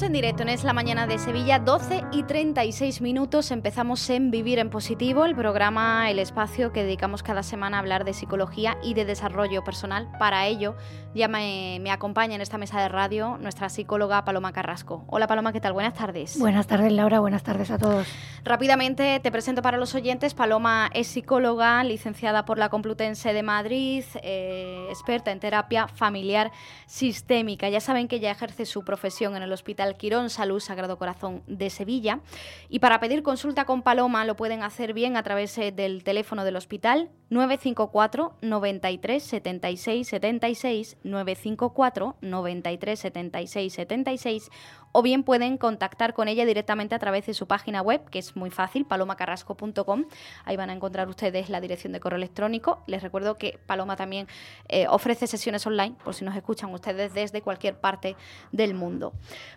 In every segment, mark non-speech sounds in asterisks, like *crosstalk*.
Estamos en directo en Es la Mañana de Sevilla, 12 y 36 minutos. Empezamos en Vivir en Positivo, el programa, el espacio que dedicamos cada semana a hablar de psicología y de desarrollo personal. Para ello, ya me, me acompaña en esta mesa de radio nuestra psicóloga Paloma Carrasco. Hola Paloma, ¿qué tal? Buenas tardes. Buenas tardes Laura, buenas tardes a todos. Rápidamente te presento para los oyentes. Paloma es psicóloga, licenciada por la Complutense de Madrid, eh, experta en terapia familiar sistémica. Ya saben que ya ejerce su profesión en el Hospital Quirón Salud Sagrado Corazón de Sevilla. Y para pedir consulta con Paloma lo pueden hacer bien a través eh, del teléfono del hospital 954 93 76 76 954 93 76 76 o bien pueden contactar con ella directamente a través de su página web, que es muy fácil, palomacarrasco.com. Ahí van a encontrar ustedes la dirección de correo electrónico. Les recuerdo que Paloma también eh, ofrece sesiones online, por si nos escuchan ustedes desde cualquier parte del mundo.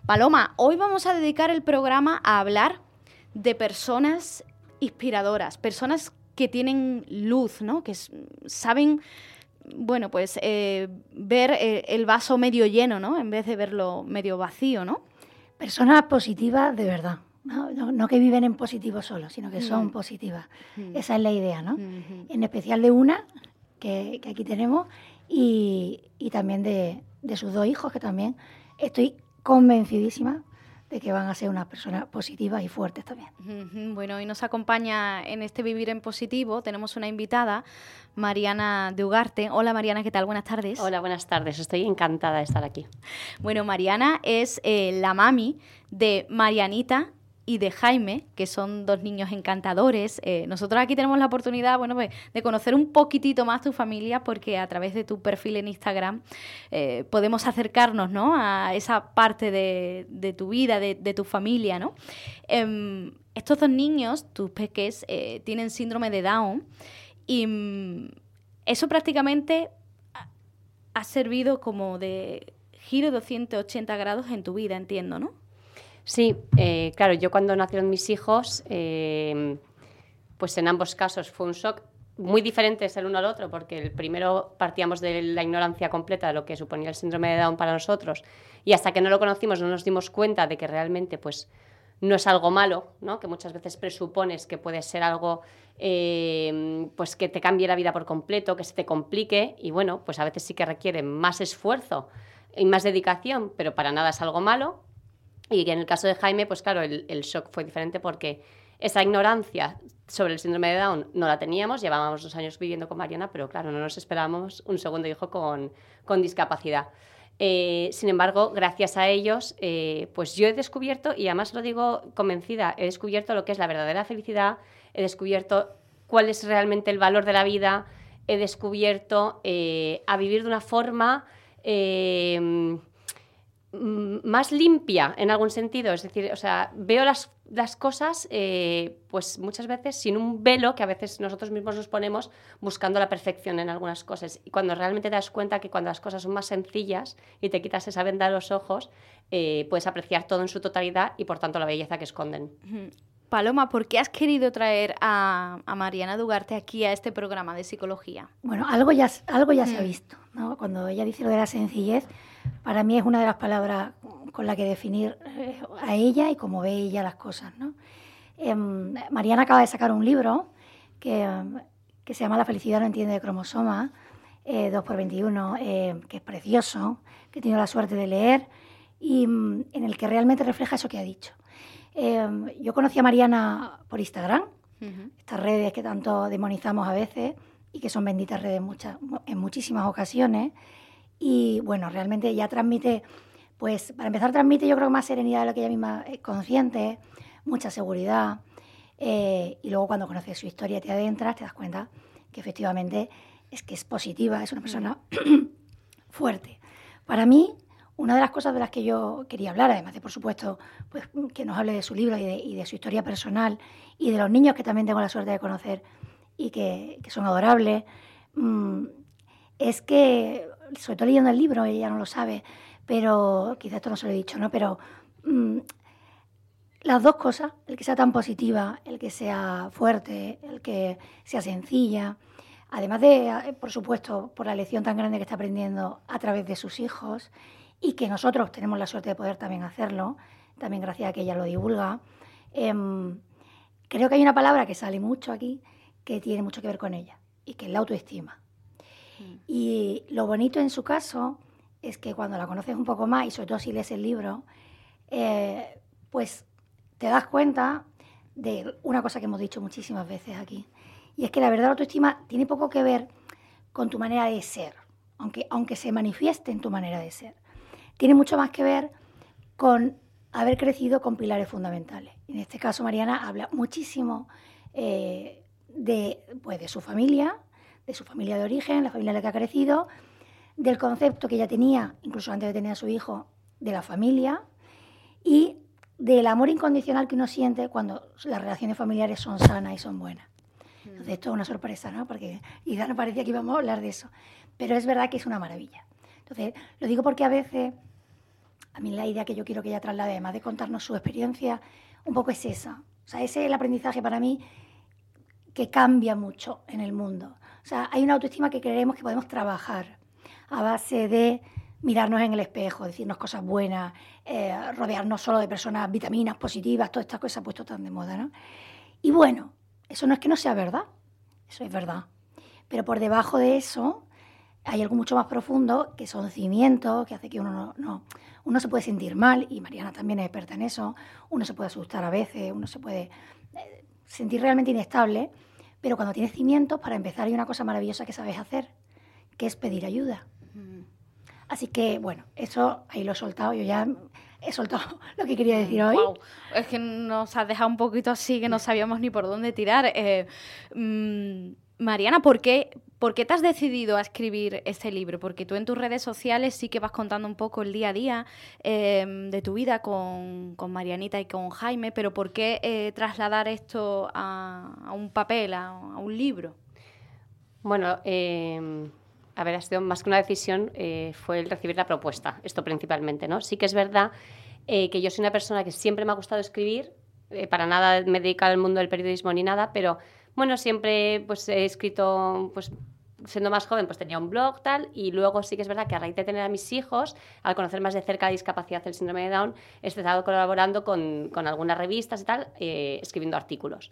Paloma, hoy vamos a dedicar el programa a hablar de personas inspiradoras, personas que tienen luz, ¿no? que saben bueno, pues eh, ver eh, el vaso medio lleno, ¿no? En vez de verlo medio vacío, ¿no? Personas positivas de verdad. No, que viven en positivo solo, sino que son mm. positivas. Mm. Esa es la idea, ¿no? Mm-hmm. En especial de una, que, aquí tenemos, y, también de, de, sus dos hijos, que también estoy convencidísima de que van a ser unas personas positivas y fuertes también. Bueno, hoy nos acompaña en este Vivir en Positivo, tenemos una invitada, Mariana de Ugarte. Hola Mariana, ¿qué tal? Buenas tardes. Hola, buenas tardes, estoy encantada de estar aquí. Bueno, Mariana es eh, la mami de Marianita y de Jaime, que son dos niños encantadores. Eh, nosotros aquí tenemos la oportunidad, bueno, pues, de conocer un poquitito más tu familia, porque a través de tu perfil en Instagram eh, podemos acercarnos, ¿no? A esa parte de, tu vida, de, tu familia, ¿no? Em, estos dos niños, tus peques, eh, tienen síndrome de Down y mm, eso prácticamente ha servido como de giro 280 grados en tu vida, entiendo, ¿no? Sí, eh, claro, yo cuando nacieron mis hijos, eh, pues en ambos casos fue un shock muy diferente el uno al otro, porque el primero partíamos de la ignorancia completa de lo que suponía el síndrome de Down para nosotros, y hasta que no lo conocimos no nos dimos cuenta de que realmente pues, no es algo malo, ¿no? que muchas veces presupones que puede ser algo eh, pues que te cambie la vida por completo, que se te complique, y bueno, pues a veces sí que requiere más esfuerzo y más dedicación, pero para nada es algo malo, y en el caso de Jaime, pues claro, el, shock fue diferente porque esa ignorancia sobre el síndrome de Down no la teníamos, llevábamos dos años viviendo con Mariana, pero claro, no nos esperábamos un segundo hijo con, con discapacidad. Eh, sin embargo, gracias a ellos, eh, pues yo he descubierto, y además lo digo convencida, he descubierto lo que es la verdadera felicidad, he descubierto cuál es realmente el valor de la vida, he descubierto eh, a vivir de una forma más limpia en algún sentido. Es decir, o sea, veo las, las cosas, eh, pues muchas veces sin un velo que a veces nosotros mismos nos ponemos buscando la perfección en algunas cosas. Y cuando realmente te das cuenta que cuando las cosas son más sencillas y te quitas esa venda de los ojos, eh, puedes apreciar todo en su totalidad y por tanto la belleza que esconden. Paloma, ¿por qué has querido traer a, Mariana Dugarte aquí a este programa de psicología? Bueno, algo ya, algo ya se ha visto. ¿no? Cuando ella dice lo de la sencillez, para mí es una de las palabras con la que definir eh, a ella y cómo ve ella las cosas. ¿no? Em, Mariana acaba de sacar un libro que, que, se llama La felicidad no entiende de cromosoma, eh, 2x21, eh, que es precioso, que he tenido la suerte de leer y mm, en el que realmente refleja eso que ha dicho. Em, yo conocí a Mariana por Instagram, estas redes que tanto demonizamos a veces y que son benditas redes muchas, en muchísimas ocasiones. Y bueno, realmente ella transmite, pues para empezar transmite yo creo más serenidad de lo que ella misma es consciente, mucha seguridad. Eh, y luego cuando conoces su historia te adentras, te das cuenta que efectivamente es que es positiva, es una persona *clears throat* fuerte. Para mí, una de las cosas de las que yo quería hablar, además de, por supuesto, pues, que nos hable de su libro y de, su historia personal y de los niños que también tengo la suerte de conocer y que, son adorables, mm, es que, sobre todo leyendo el libro, ella no lo sabe, pero quizás esto no se lo he dicho, ¿no? Pero mm, las dos cosas, el que sea tan positiva, el que sea fuerte, el que sea sencilla, además de, por supuesto, por la lección tan grande que está aprendiendo a través de sus hijos y que nosotros tenemos la suerte de poder también hacerlo, también gracias a que ella lo divulga. Em, creo que hay una palabra que sale mucho aquí que tiene mucho que ver con ella y que es la autoestima. Y lo bonito en su caso es que cuando la conoces un poco más y sobre todo si lees el libro, eh, pues te das cuenta de una cosa que hemos dicho muchísimas veces aquí, y es que la verdad la autoestima tiene poco que ver con tu manera de ser, aunque, aunque se manifieste en tu manera de ser. Tiene mucho más que ver con haber crecido con pilares fundamentales. En este caso, Mariana habla muchísimo eh, de, pues, de su familia, de su familia de origen, la familia en la que ha crecido, del concepto que ella tenía, incluso antes de tener a su hijo, de la familia y del amor incondicional que uno siente cuando las relaciones familiares son sanas y son buenas. Entonces, esto es una sorpresa, ¿no? Porque ya no parecía que íbamos a hablar de eso. Pero es verdad que es una maravilla. Entonces, lo digo porque a veces, a mí la idea que yo quiero que ella traslade, además de contarnos su experiencia, un poco es esa. O sea, ese es el aprendizaje para mí que cambia mucho en el mundo. O sea, hay una autoestima que creemos que podemos trabajar a base de mirarnos en el espejo, decirnos cosas buenas, eh, rodearnos solo de personas vitaminas positivas, todas estas cosas puesto tan de moda, ¿no? Y bueno, eso no es que no sea verdad, eso es verdad. Pero por debajo de eso hay algo mucho más profundo, que son cimientos, que hace que uno no, uno se puede sentir mal, y Mariana también es experta en eso, uno se puede asustar a veces, uno se puede eh, sentir realmente inestable, pero cuando tienes cimientos, para empezar hay una cosa maravillosa que sabes hacer, que es pedir ayuda. Así que, bueno, eso ahí lo he soltado, yo ya he soltado *laughs* lo que quería decir hoy. Es que nos has dejado un poquito así que no *laughs* sabíamos ni por dónde tirar. Eh, mm, Mariana, ¿por qué, ¿por qué te has decidido a escribir este libro? Porque tú en tus redes sociales sí que vas contando un poco el día a día em, de tu vida con, Marianita y con Jaime, pero ¿por qué eh, trasladar esto a, un papel, a, un libro? Bueno, em, a ver, ha sido más que una decisión, eh, fue el recibir la propuesta, esto principalmente, ¿no? Sí que es verdad eh, que yo soy una persona que siempre me ha gustado escribir, para nada me dedico al mundo del periodismo ni nada, pero bueno, siempre pues he escrito, pues siendo más joven, pues tenía un blog, tal, y luego sí que es verdad que a raíz de tener a mis hijos, al conocer más de cerca la discapacidad del síndrome de Down, he estado colaborando con, con algunas revistas y tal, eh, escribiendo artículos.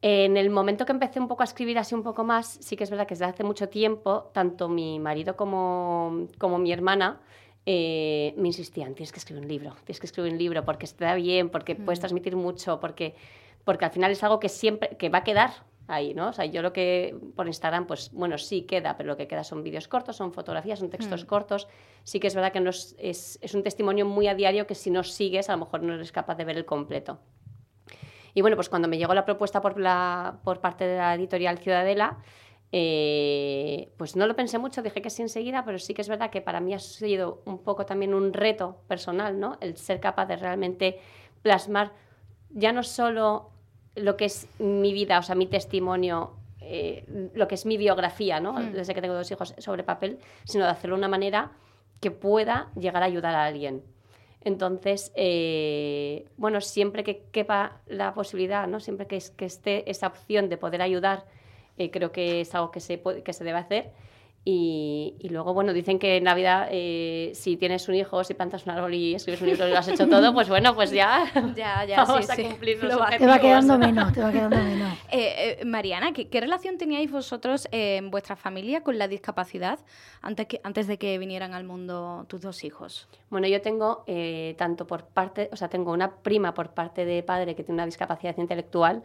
En el momento que empecé un poco a escribir así un poco más, sí que es verdad que desde hace mucho tiempo, tanto mi marido como, como mi hermana eh, me insistían, tienes que escribir un libro, tienes que escribir un libro porque da bien, porque puedes mm. transmitir mucho, porque porque al final es algo que siempre, que va a quedar ahí, ¿no? O sea, yo lo que por Instagram, pues bueno, sí queda, pero lo que queda son vídeos cortos, son fotografías, son textos mm. cortos. Sí que es verdad que no es, es, un testimonio muy a diario que si no sigues, a lo mejor no eres capaz de ver el completo. Y bueno, pues cuando me llegó la propuesta por, la, por parte de la editorial Ciudadela, eh, pues no lo pensé mucho, dije que sí enseguida, pero sí que es verdad que para mí ha sido un poco también un reto personal, ¿no? El ser capaz de realmente plasmar ya no solo lo que es mi vida, o sea, mi testimonio, eh, lo que es mi biografía, ¿no? Hmm. Desde que tengo dos hijos sobre papel, sino de hacerlo de una manera que pueda llegar a ayudar a alguien. Entonces, eh, bueno, siempre que quepa la posibilidad, ¿no? Siempre que, que esté esa opción de poder ayudar, eh, creo que es algo que se, que se debe hacer. Y, luego, bueno, dicen que en Navidad, eh, si tienes un hijo, si plantas un árbol y escribes un libro y lo has hecho *laughs* todo, pues bueno, pues ya, ya, ya *laughs* vamos sí, a cumplir los Te va quedando menos, te va quedando menos. *laughs* Eh, eh, Mariana, ¿qué, relación teníais vosotros en vuestra familia con la discapacidad antes, que, antes de que vinieran al mundo tus dos hijos? Bueno, yo tengo tanto por parte, o sea, tengo una prima por parte de padre que tiene una discapacidad intelectual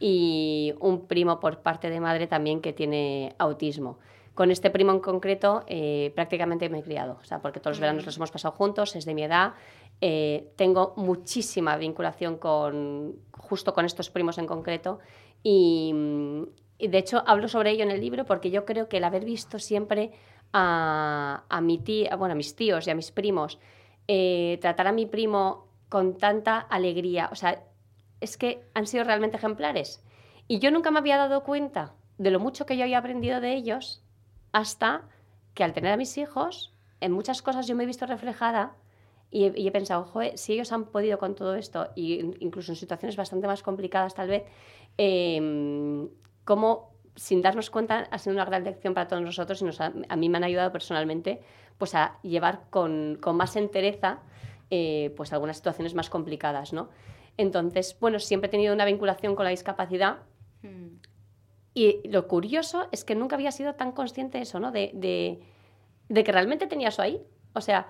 y un primo por parte de madre también que tiene autismo. Con este primo en concreto eh, prácticamente me he criado, o sea, porque todos los veranos los hemos pasado juntos, es de mi edad. Eh, tengo muchísima vinculación con, justo con estos primos en concreto y, de hecho hablo sobre ello en el libro porque yo creo que el haber visto siempre a, a mi tía, bueno, a mis tíos y a mis primos, eh, tratar a mi primo con tanta alegría. O sea, es que han sido realmente ejemplares. Y yo nunca me había dado cuenta de lo mucho que yo había aprendido de ellos hasta que al tener a mis hijos, en muchas cosas yo me he visto reflejada y he, pensado, joder, si ellos han podido con todo esto, y incluso en situaciones bastante más complicadas tal vez, eh, cómo sin darnos cuenta ha sido una gran lección para todos nosotros y nos a mí me han ayudado personalmente pues a llevar con, más entereza eh, pues algunas situaciones más complicadas, ¿no? Entonces, bueno, siempre he tenido una vinculación con la discapacidad. Y lo curioso es que nunca había sido tan consciente de eso, ¿no? De, de, que realmente tenía eso ahí. O sea,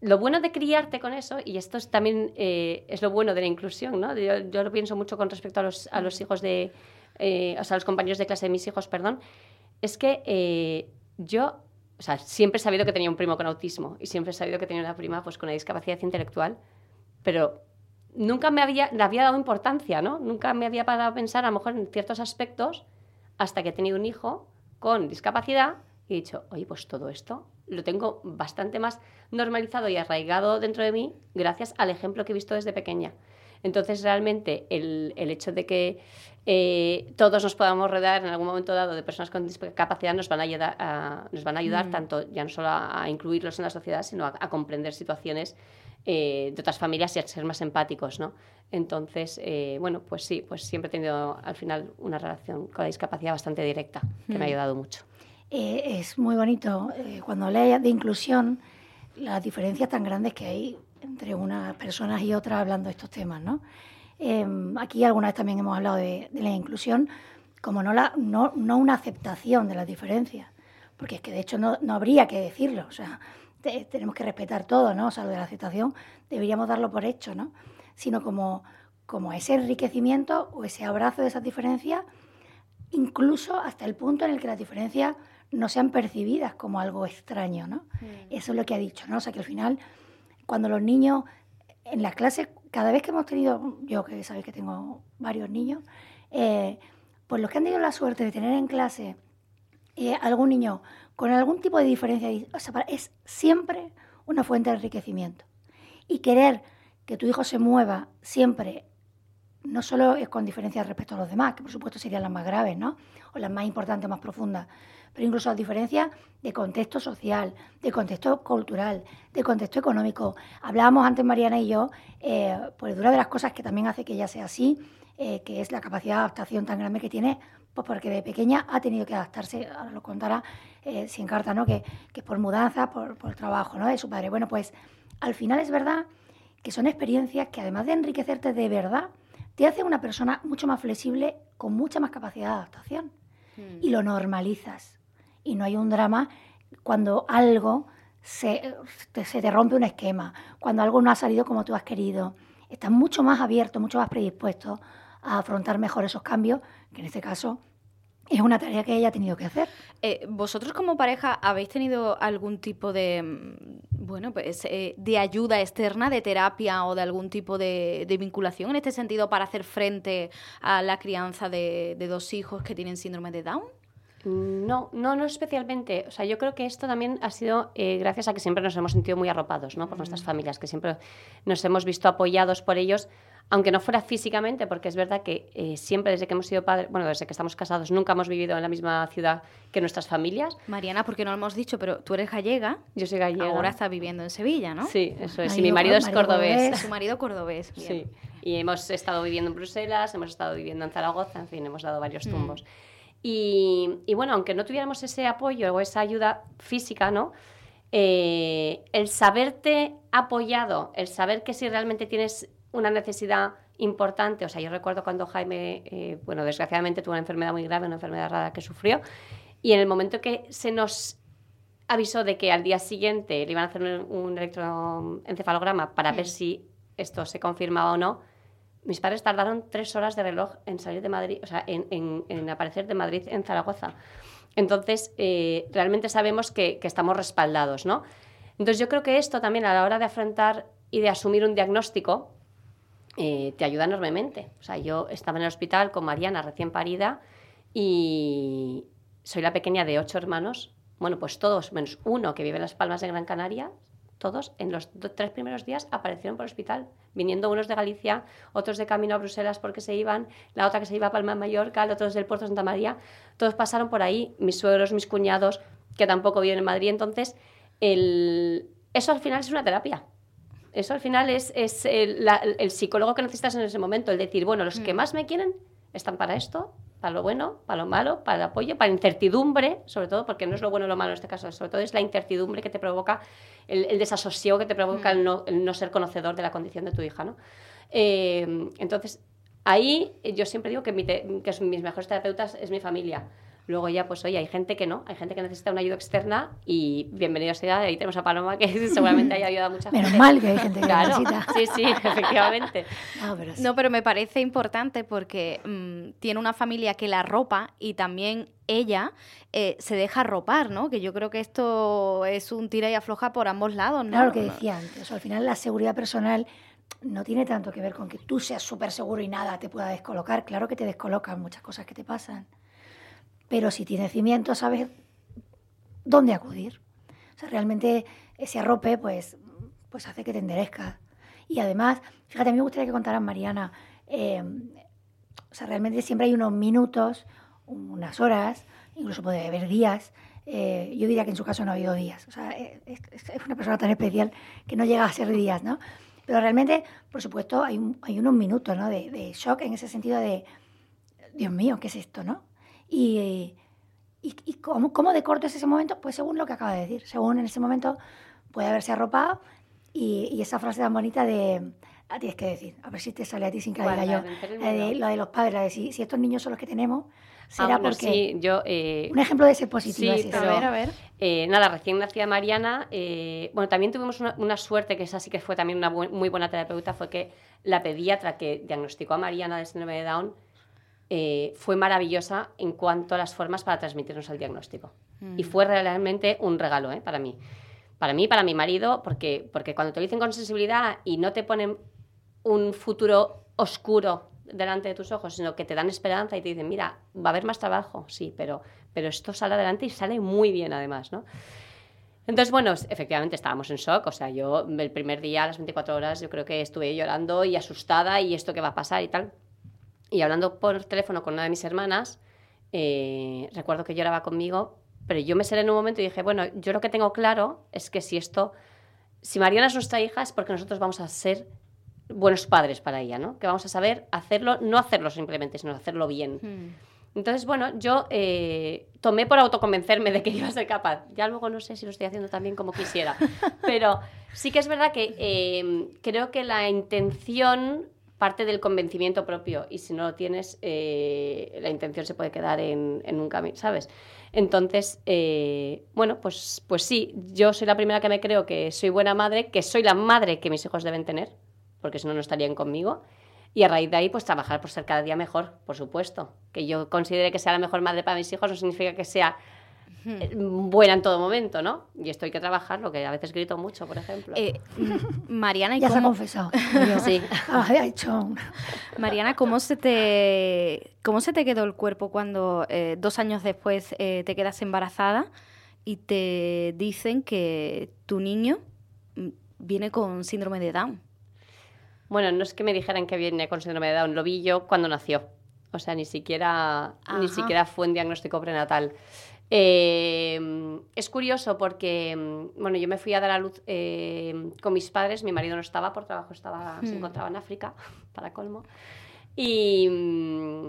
lo bueno de criarte con eso, y esto es también eh, es lo bueno de la inclusión, ¿no? Yo, yo, lo pienso mucho con respecto a los, a los hijos de, eh, o sea, a los compañeros de clase de mis hijos, perdón, es que yo o sea, siempre he sabido que tenía un primo con autismo y siempre he sabido que tenía una prima pues, con una discapacidad intelectual, pero nunca me había, le había dado importancia, ¿no? Nunca me había parado a pensar a lo mejor en ciertos aspectos hasta que he tenido un hijo con discapacidad y he dicho, oye, pues todo esto lo tengo bastante más normalizado y arraigado dentro de mí gracias al ejemplo que he visto desde pequeña. Entonces, realmente, el, el hecho de que eh, todos nos podamos rodear en algún momento dado de personas con discapacidad nos van a ayudar, nos van a ayudar mm. tanto ya no solo a, incluirlos en la sociedad, sino a, comprender situaciones eh, de otras familias y a ser más empáticos, ¿no? Entonces, eh, bueno, pues sí, pues siempre he tenido al final una relación con la discapacidad bastante directa, que me ha mm. ayudado mucho. es muy bonito cuando hablas de inclusión, las diferencias tan grandes que hay entre unas personas y otras hablando de estos temas, ¿no? Em, aquí alguna vez también hemos hablado de, la inclusión como no, la, no, no, una aceptación de las diferencias, porque es que de hecho no, no habría que decirlo, o sea, tenemos que respetar todo, ¿no? O sea, lo de la aceptación deberíamos darlo por hecho, ¿no? Sino como, como ese enriquecimiento o ese abrazo de esas diferencias, incluso hasta el punto en el que las diferencias no sean percibidas como algo extraño, ¿no? Mm. Eso es lo que ha dicho, ¿no? O sea, que al final, cuando los niños en las clases cada vez que hemos tenido, yo que sabéis que tengo varios niños, eh, pues los que han tenido la suerte de tener en clase eh, algún niño con algún tipo de diferencia, es siempre una fuente de enriquecimiento. Y querer que tu hijo se mueva siempre, no solo es con diferencia respecto a los demás, que por supuesto serían las más graves, ¿no? O las más importantes, más profundas, pero incluso a diferencia de contexto social, de contexto cultural, de contexto económico. Hablábamos antes Mariana y yo, eh, pues una de las cosas que también hace que ella sea así, eh, que es la capacidad de adaptación tan grande que tiene, pues porque de pequeña ha tenido que adaptarse, ahora lo contará eh, sin carta, ¿no? Que, que por mudanza, por, por trabajo, ¿no? De su padre. Bueno, pues al final es verdad que son experiencias que además de enriquecerte de verdad, te hace una persona mucho más flexible, con mucha más capacidad de adaptación. Hmm. Y lo normalizas y no hay un drama cuando algo se, se, te rompe un esquema, cuando algo no ha salido como tú has querido. Estás mucho más abierto, mucho más predispuesto a afrontar mejor esos cambios, que en este caso es una tarea que ella ha tenido que hacer. Eh, ¿Vosotros como pareja habéis tenido algún tipo de, mm, bueno, pues, eh, de ayuda externa, de terapia o de algún tipo de, vinculación en este sentido para hacer frente a la crianza de, de dos hijos que tienen síndrome de Down? No, no, no especialmente. O sea, yo creo que esto también ha sido eh, gracias a que siempre nos hemos sentido muy arropados, ¿no? Por nuestras mm. familias, que siempre nos hemos visto apoyados por ellos, aunque no fuera físicamente, porque es verdad que eh, siempre desde que hemos sido padres, bueno, desde que estamos casados, nunca hemos vivido en la misma ciudad que nuestras familias. Mariana, porque no lo hemos dicho, pero tú eres gallega. Yo soy gallega. Ahora estás viviendo en Sevilla, ¿no? Sí, eso es. y mi marido, es cordobés. Su marido cordobés. Sí. Y hemos estado viviendo en Bruselas, hemos estado viviendo en Zaragoza, en fin, hemos dado varios mm. Y, bueno, aunque no tuviéramos ese apoyo o esa ayuda física, ¿no? Eh, el saberte apoyado, el saber que si realmente tienes una necesidad importante, o sea, yo recuerdo cuando Jaime, eh, bueno, desgraciadamente tuvo una enfermedad muy grave, una enfermedad rara que sufrió, y en el momento que se nos avisó de que al día siguiente le iban a hacer un, electroencefalograma para ver si esto se confirmaba o no, mis padres tardaron tres horas de reloj en salir de Madrid, o sea, en, aparecer de Madrid en Zaragoza. Entonces, eh, realmente sabemos que, estamos respaldados, ¿no? Entonces, yo creo que esto también a la hora de afrontar y de asumir un diagnóstico eh, te ayuda enormemente. O sea, yo estaba en el hospital con Mariana recién parida y soy la pequeña de ocho hermanos Bueno, pues todos, menos uno que vive en Las Palmas de Gran Canaria, todos en los tres primeros días aparecieron por el hospital, viniendo unos de Galicia, otros de camino a Bruselas porque se iban, la otra que se iba a Palma de Mallorca, otros del puerto de Santa María, todos pasaron por ahí, mis suegros, mis cuñados, que tampoco viven en Madrid, entonces el... eso al final es una terapia. Eso al final es, es el, psicólogo que necesitas en ese momento, el decir, bueno, los que mm. más me quieren están para esto, para lo bueno, para lo malo, para el apoyo, para la incertidumbre, sobre todo, porque no es lo bueno o lo malo en este caso, sobre todo es la incertidumbre que te provoca, el, desasosiego que te provoca el, no, no, ser conocedor de la condición de tu hija. ¿no? Eh, entonces, ahí yo siempre digo que, mi que mis mejores terapeutas es mi familia. Luego ya, pues oye, hay gente que no, hay gente que necesita una ayuda externa y bienvenido sea, ahí tenemos a Paloma que *laughs* seguramente haya ayudado a mucha gente. Menos mal que hay gente que claro, necesita. Sí, sí, *laughs* efectivamente. No pero, me parece importante porque mm, tiene una familia que la ropa y también ella eh, se deja ropar, ¿no? Que yo creo que esto es un tira y afloja por ambos lados, ¿no? Claro, lo que decía antes, al final la seguridad personal no tiene tanto que ver con que tú seas súper seguro y nada te pueda descolocar. Claro que te descolocan muchas cosas que te pasan pero si tiene cimiento, sabes dónde acudir. O sea, realmente ese arrope, pues, pues hace que te enderezcas. Y además, fíjate, a mí me gustaría que contaran Mariana, eh, o sea, realmente siempre hay unos minutos, unas horas, incluso puede haber días. Eh, yo diría que en su caso no ha habido días. O sea, es, una persona tan especial que no llega a ser días, ¿no? Pero realmente, por supuesto, hay, hay unos minutos, ¿no? De, de shock en ese sentido de, Dios mío, ¿qué es esto, no? Y, y, ¿cómo, ¿cómo, de corto es ese momento? Pues según lo que acaba de decir, según en ese momento puede haberse arropado y, y esa frase tan bonita de a tienes que decir, a ver si te sale a ti sin que la diga yo, de, lo de los padres, la de si, si, estos niños son los que tenemos, será ah, porque... Sí, yo, eh, un ejemplo de ese positivo. Sí, a ver, a ver. Eh, nada, recién nacida Mariana, eh, bueno, también tuvimos una, una, suerte, que esa sí que fue también una muy buena terapeuta, fue que la pediatra que diagnosticó a Mariana de síndrome de Down eh, fue maravillosa en cuanto a las formas para transmitirnos el diagnóstico. Y mm. fue realmente un regalo ¿eh? para mí. Para mí, para mi marido, porque, porque cuando te lo dicen con sensibilidad y no te ponen un futuro oscuro delante de tus ojos, sino que te dan esperanza y te dicen, mira, va a haber más trabajo, sí, pero, pero esto sale adelante y sale muy bien además, ¿no? Entonces, bueno, efectivamente estábamos en shock, o sea, yo el primer día, a las 24 horas, yo creo que estuve llorando y asustada y esto qué va a pasar y tal. Y hablando por teléfono con una de mis hermanas, eh, recuerdo que lloraba conmigo, pero yo me seré en un momento y dije, bueno, yo lo que tengo claro es que si esto, si Mariana es nuestra hija es porque nosotros vamos a ser buenos padres para ella, ¿no? Que vamos a saber hacerlo, no hacerlo simplemente, sino hacerlo bien. Hmm. Entonces, bueno, yo eh, tomé por autoconvencerme de que iba a ser capaz. Ya luego no sé si lo estoy haciendo también como quisiera. Pero sí que es verdad que eh, creo que la intención parte del convencimiento propio y si no lo tienes, eh, la intención se puede quedar en, un camino, ¿sabes? Entonces, eh, bueno, pues, pues sí, yo soy la primera que me creo que soy buena madre, que soy la madre que mis hijos deben tener, porque si no, no estarían conmigo. Y a raíz de ahí, pues trabajar por ser cada día mejor, por supuesto. Que yo considere que sea la mejor madre para mis hijos no significa que sea buena en todo momento, ¿no? Y esto hay que trabajarlo, que a veces grito mucho, por ejemplo. Eh, *laughs* Mariana, ¿y ya cómo... se ha confesado. sí. Había hecho Mariana, ¿cómo se te cómo se te quedó el cuerpo cuando eh, dos años después te quedas embarazada y te dicen que tu niño mm, viene con síndrome de Down? Bueno, no es que me dijeran que viene con síndrome de Down, lo vi yo cuando nació. O sea, ni siquiera, ni siquiera fue un diagnóstico prenatal. Eh, es curioso porque, mm, bueno, yo me fui a dar a luz eh, con mis padres, mi marido no estaba por trabajo, estaba, se hmm. encontraba en África, *laughs* para colmo, y, mm,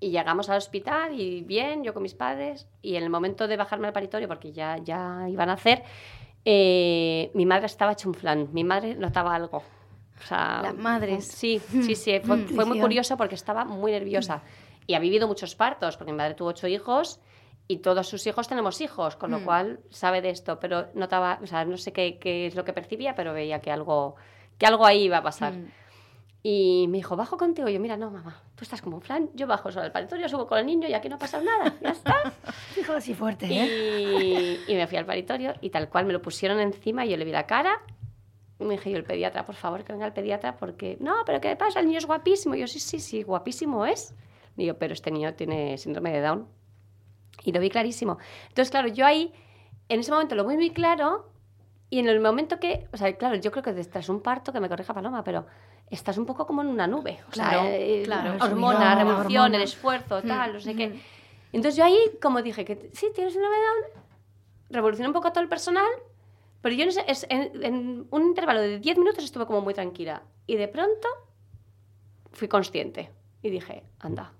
y, llegamos al hospital y bien, yo con mis padres, y en el momento de bajarme al paritorio, porque ya, ya iban a hacer, eh, mi madre estaba hecho un flan, mi madre notaba algo. O sea, Las madres. Sí, sí, sí, fue, fue muy curioso porque estaba muy nerviosa. Y ha vivido muchos partos, porque mi madre tuvo ocho hijos y todos sus hijos tenemos hijos, con lo mm. cual sabe de esto, pero notaba, o sea, no sé qué, qué, es lo que percibía, pero veía que algo, que algo ahí iba a pasar. Mm. Y me dijo, bajo contigo. Y yo, mira, no, mamá, tú estás como un flan, yo bajo solo al paritorio, subo con el niño y aquí no ha pasado nada, ya está. *laughs* Dijo así fuerte, ¿eh? Y, y, me fui al paritorio y tal cual me lo pusieron encima y yo le vi la cara. Y me dije yo, el pediatra, por favor, que venga el pediatra, porque, no, pero ¿qué pasa? El niño es guapísimo. Y yo, sí, sí, sí, guapísimo es. Y yo, pero este niño tiene síndrome de Down. Y lo vi clarísimo. Entonces, claro, yo ahí en ese momento lo muy, muy claro y en el momento que, o sea, claro, yo creo que tras un parto, que me corrija Paloma, pero estás un poco como en una nube. O Claro, sea, eh, claro. hormona, Subidón, revolución, hormona. el esfuerzo, tal, no sé mm. qué. Entonces yo ahí como dije que sí, tienes de Down, revolucioné un poco a todo el personal, pero yo en- en un intervalo de 10 minutos estuve como muy tranquila. Y de pronto fui consciente y dije, anda,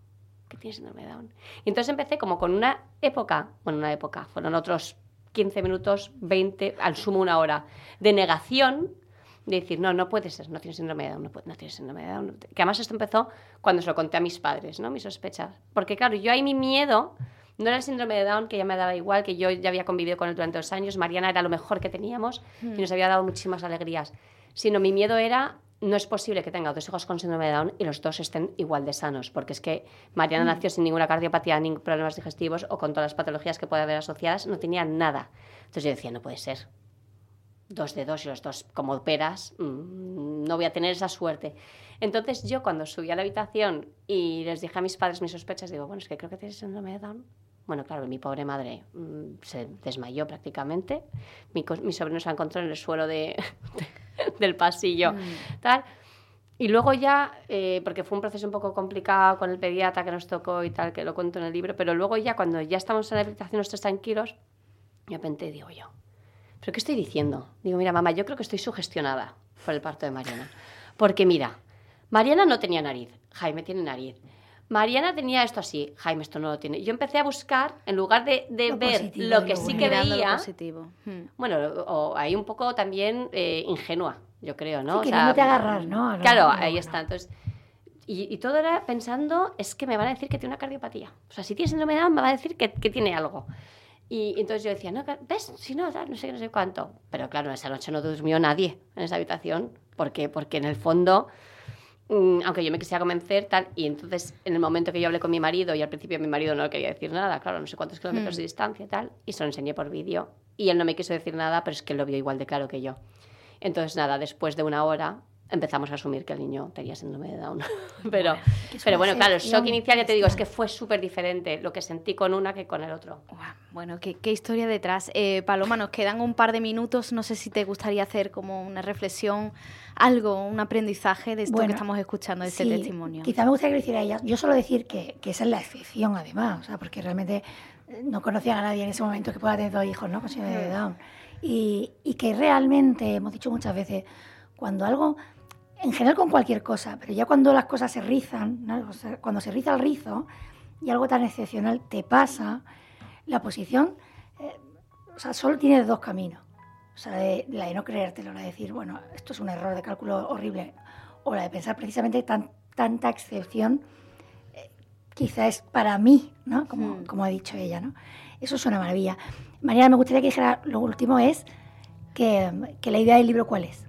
que tienes síndrome de Down. Y entonces empecé como con una época, bueno, una época, fueron otros 15 minutos, 20, al sumo una hora, de negación, de decir, no, no puede ser, no tienes síndrome de Down, no, puede- no tienes síndrome de Down. no te-". Que además esto empezó cuando se lo conté a mis padres, ¿no? Mis sospechas. Porque claro, yo ahí mi miedo no era el síndrome de Down, que ya me daba igual, que yo ya había convivido con él durante dos años, Mariana era lo mejor que teníamos y nos había dado muchísimas alegrías, sino mi miedo era, no es posible que tenga dos hijos con síndrome de Down y los dos estén igual de sanos, porque es que Mariana nació sin ninguna cardiopatía, ni problemas digestivos o con todas las patologías que puede haber asociadas, no tenía nada. Entonces yo decía, no puede ser. Dos de dos y los dos como peras, mm, no voy a tener esa suerte. Entonces yo cuando subí a la habitación y les dije a mis padres mis sospechas, digo, bueno, es que creo que tienes síndrome de Down. Bueno, claro, mi pobre madre mm, se desmayó prácticamente. Mi, mi sobrino se encontró en el suelo de, *laughs* *laughs* del pasillo. Tal. Y luego ya, eh, porque fue un proceso un poco complicado con el pediatra que nos tocó y tal, que lo cuento en el libro, pero luego ya cuando ya estamos en la habitación nosotros tranquilos, de repente digo yo, ¿pero qué estoy diciendo? Digo, mira, mamá, yo creo que estoy sugestionada por el parto de Mariana. Porque mira, Mariana no tenía nariz, Jaime tiene nariz. Mariana tenía esto así, Jaime esto no lo tiene. Yo empecé a buscar, en lugar de, de Lo ver positivo, lo lo que sí bueno. que Mirando lo veía, positivo. Mm. bueno, o ahí un poco también eh, ingenua, yo creo, ¿no? Sí, O sea, agarrar, ¿no? Lo- Claro, lo ahí bueno. está. Entonces, y, y todo era pensando, es que me van a decir que tiene una cardiopatía. O sea, si tiene síndrome de Down, me va a decir que, que tiene algo. Y entonces yo decía, no, ¿ves? Si no, no sé no sé cuánto. Pero claro, esa noche no durmió nadie en esa habitación. ¿Por qué? Porque en el fondo, aunque yo me quisiera convencer, tal, y entonces en el momento que yo hablé con mi marido, y al principio mi marido no quería decir nada, claro, no sé cuántos kilómetros de distancia tal, y se lo enseñé por vídeo, y él no me quiso decir nada, pero es que él lo vio igual de claro que yo. Entonces, nada, después de una hora empezamos a asumir que el niño tenía síndrome de Down. *laughs* pero, es pero bueno, claro, el shock inicial, ya te digo, es que fue súper diferente lo que sentí con una que con el otro. Bueno, qué, qué historia detrás. Eh, Paloma, nos quedan un par de minutos. No sé si te gustaría hacer como una reflexión, algo, un aprendizaje de esto Bueno, que estamos escuchando, de este testimonio. Quizá me gustaría que lo hiciera ella. Yo solo decir que, que esa es la excepción, además, o sea, porque realmente no conocía a nadie en ese momento que pueda tener dos hijos, ¿no? Con síndrome de Down. Y, y que realmente, hemos dicho muchas veces, cuando algo, en general con cualquier cosa, pero ya cuando las cosas se rizan, ¿no? O sea, cuando se riza el rizo y algo tan excepcional te pasa, la posición, eh, o sea, solo tienes dos caminos. O sea, de- la de no creértelo, la de decir, bueno, esto es un error de cálculo horrible, o la de pensar precisamente tan, tanta excepción, eh, quizá es para mí, ¿no? Como, Hmm. como ha dicho ella, ¿no? Eso es una maravilla. Mariana, me gustaría que dijera, lo último es que, que la idea del libro, ¿cuál es?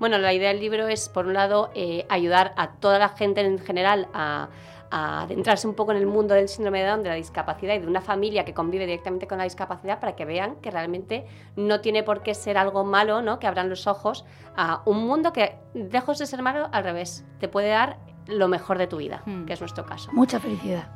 Bueno, la idea del libro es, por un lado, eh, ayudar a toda la gente en general a, a adentrarse un poco en el mundo del síndrome de Down, de la discapacidad y de una familia que convive directamente con la discapacidad para que vean que realmente no tiene por qué ser algo malo, ¿no? que abran los ojos a un mundo que, lejos de ser malo, al revés, te puede dar lo mejor de tu vida, Hmm. que es nuestro caso. Mucha felicidad.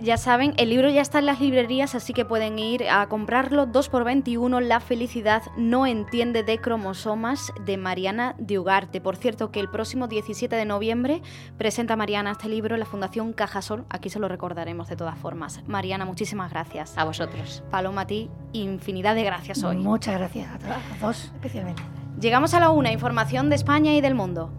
Ya saben, el libro ya está en las librerías, así que pueden ir a comprarlo. 2 por 21 La felicidad no entiende de cromosomas de Mariana de Ugarte. Por cierto, que el próximo 17 de noviembre presenta Mariana este libro en la Fundación Cajasol. Aquí se lo recordaremos de todas formas. Mariana, muchísimas gracias. A vosotros. Paloma, a ti, infinidad de gracias hoy. Muchas gracias a todas, a dos especialmente. Llegamos a la una, información de España y del mundo.